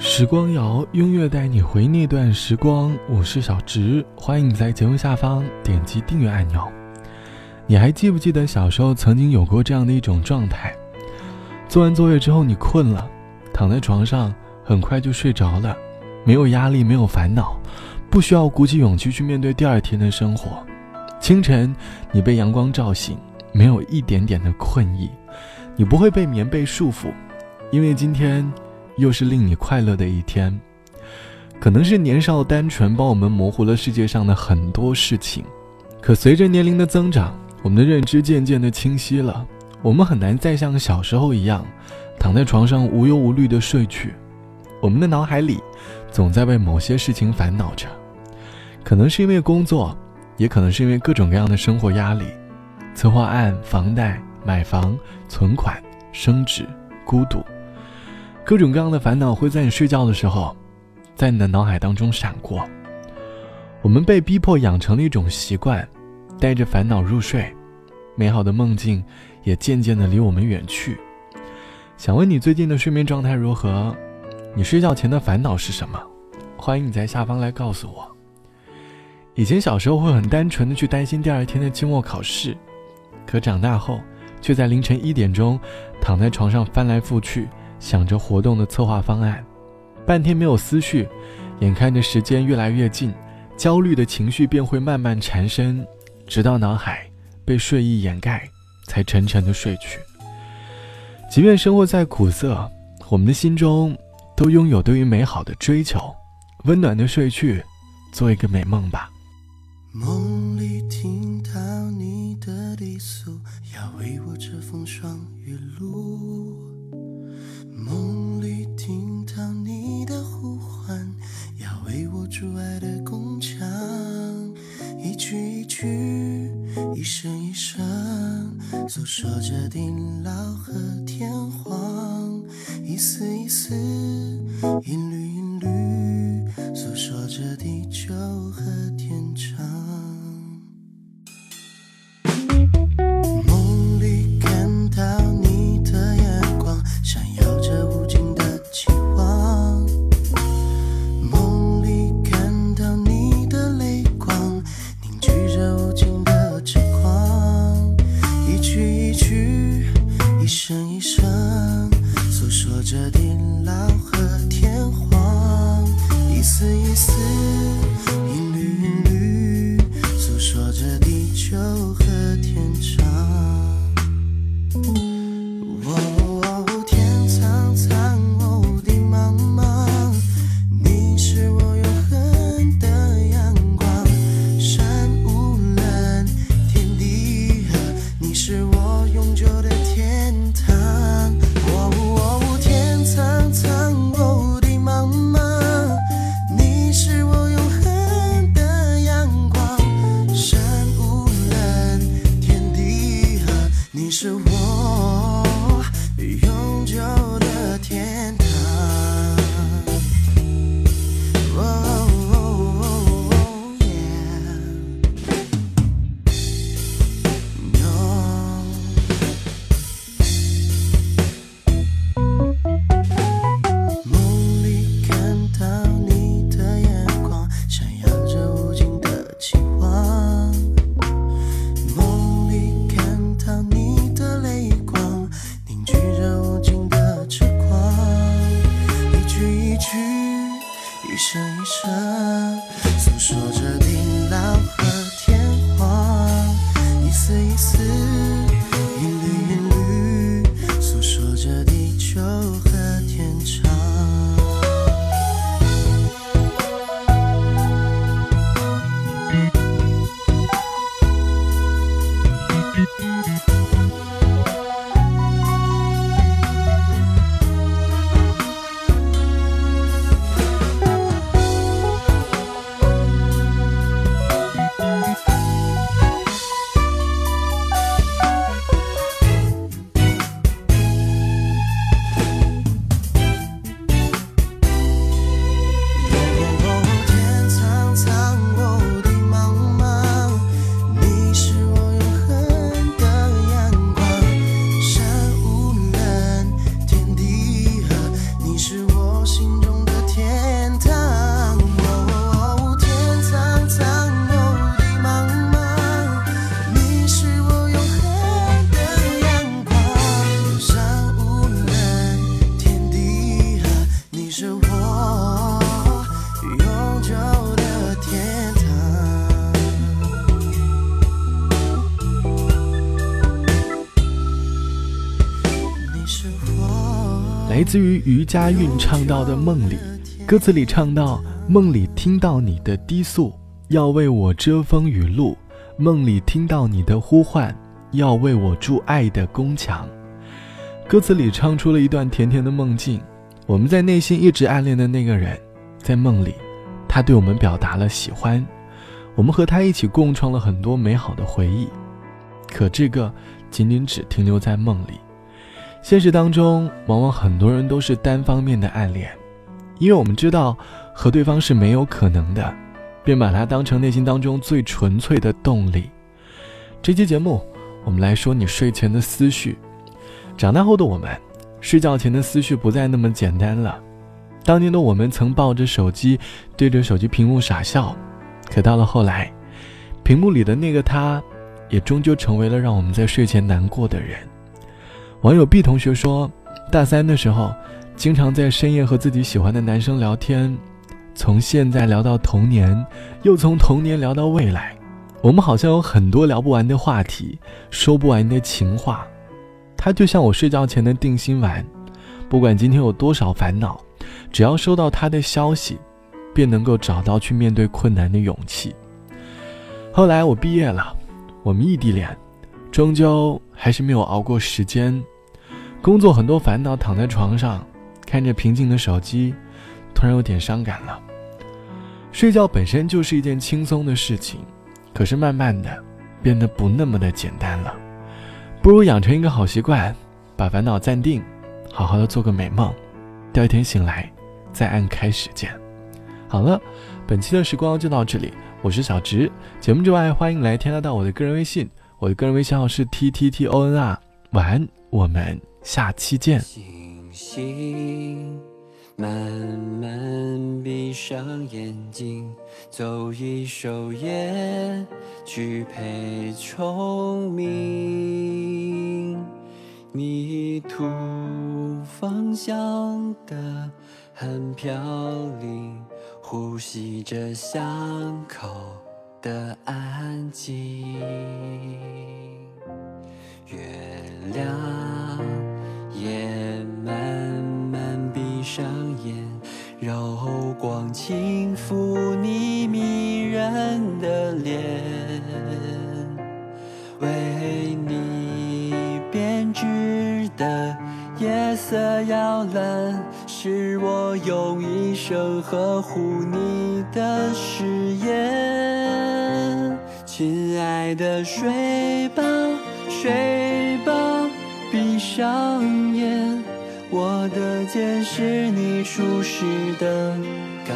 时光谣，音乐带你回那段时光。我是小直，欢迎你在节目下方点击订阅按钮。你还记不记得小时候曾经有过这样的一种状态？做完作业之后，你困了，躺在床上，很快就睡着了，没有压力，没有烦恼，不需要鼓起勇气去面对第二天的生活。清晨，你被阳光照醒，没有一点点的困意，你不会被棉被束缚，因为今天。又是令你快乐的一天，可能是年少单纯帮我们模糊了世界上的很多事情，可随着年龄的增长，我们的认知渐渐的清晰了，我们很难再像小时候一样，躺在床上无忧无虑的睡去，我们的脑海里总在为某些事情烦恼着，可能是因为工作，也可能是因为各种各样的生活压力，策划案、房贷、买房、存款、升职、孤独。各种各样的烦恼会在你睡觉的时候，在你的脑海当中闪过。我们被逼迫养成了一种习惯，带着烦恼入睡，美好的梦境也渐渐的离我们远去。想问你最近的睡眠状态如何？你睡觉前的烦恼是什么？欢迎你在下方来告诉我。以前小时候会很单纯的去担心第二天的期末考试，可长大后，却在凌晨一点钟，躺在床上翻来覆去。想着活动的策划方案，半天没有思绪，眼看着时间越来越近，焦虑的情绪便会慢慢缠身，直到脑海被睡意掩盖，才沉沉的睡去。即便生活再苦涩，我们的心中都拥有对于美好的追求，温暖的睡去，做一个美梦吧。梦里听到你的低诉，要为我遮风霜雨露。说着地老和天荒，一丝一丝，一缕，是。这一世来自于余佳韵唱到的《梦里》，歌词里唱到：“梦里听到你的低诉，要为我遮风雨露；梦里听到你的呼唤，要为我筑爱的宫墙。”歌词里唱出了一段甜甜的梦境。我们在内心一直暗恋的那个人，在梦里，他对我们表达了喜欢，我们和他一起共创了很多美好的回忆。可这个仅仅只停留在梦里。现实当中，往往很多人都是单方面的暗恋，因为我们知道和对方是没有可能的，便把它当成内心当中最纯粹的动力。这期节目，我们来说你睡前的思绪。长大后的我们，睡觉前的思绪不再那么简单了。当年的我们曾抱着手机，对着手机屏幕傻笑，可到了后来，屏幕里的那个他，也终究成为了让我们在睡前难过的人。网友 B 同学说，大三的时候，经常在深夜和自己喜欢的男生聊天，从现在聊到童年，又从童年聊到未来，我们好像有很多聊不完的话题，说不完的情话。他就像我睡觉前的定心丸，不管今天有多少烦恼，只要收到他的消息，便能够找到去面对困难的勇气。后来我毕业了，我们异地恋。终究还是没有熬过时间，工作很多烦恼，躺在床上看着平静的手机，突然有点伤感了。睡觉本身就是一件轻松的事情，可是慢慢的变得不那么的简单了。不如养成一个好习惯，把烦恼暂定，好好的做个美梦，第二天醒来再按开始键。好了，本期的时光就到这里，我是小直。节目之外，欢迎来添加到我的个人微信。我的个人微信号是 t t t o n r，晚安，我们下期见。星星慢慢闭上眼睛，奏一首夜曲陪虫鸣。泥土芳香的很飘零，呼吸着巷口。的安静，是我用一生呵护你的誓言。亲爱的，睡吧，睡吧，闭上眼。我的肩是你舒适的港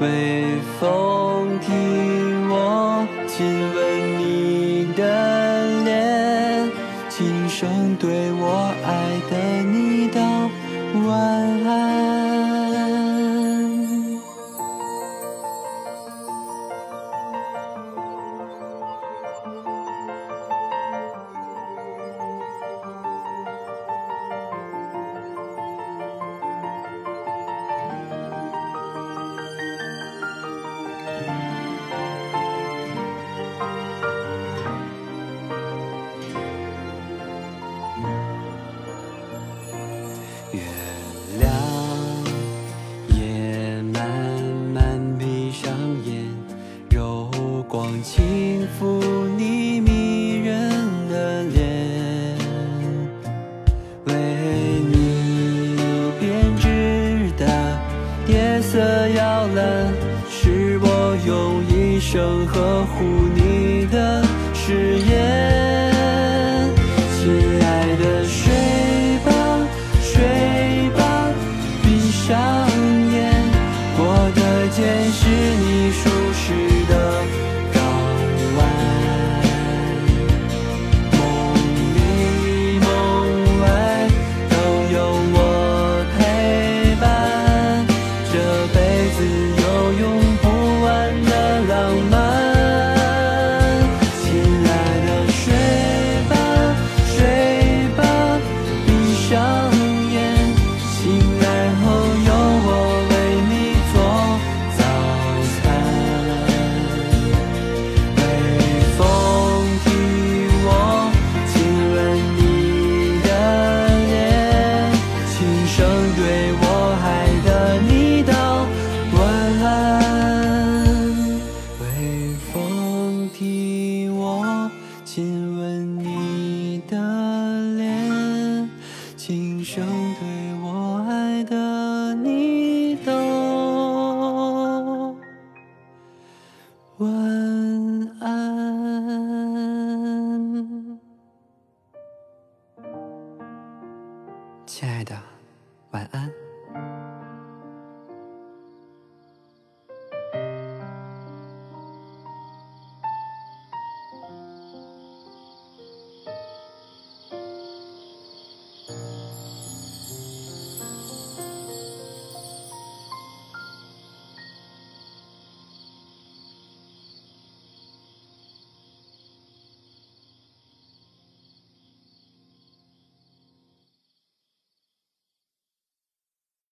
微风听我亲吻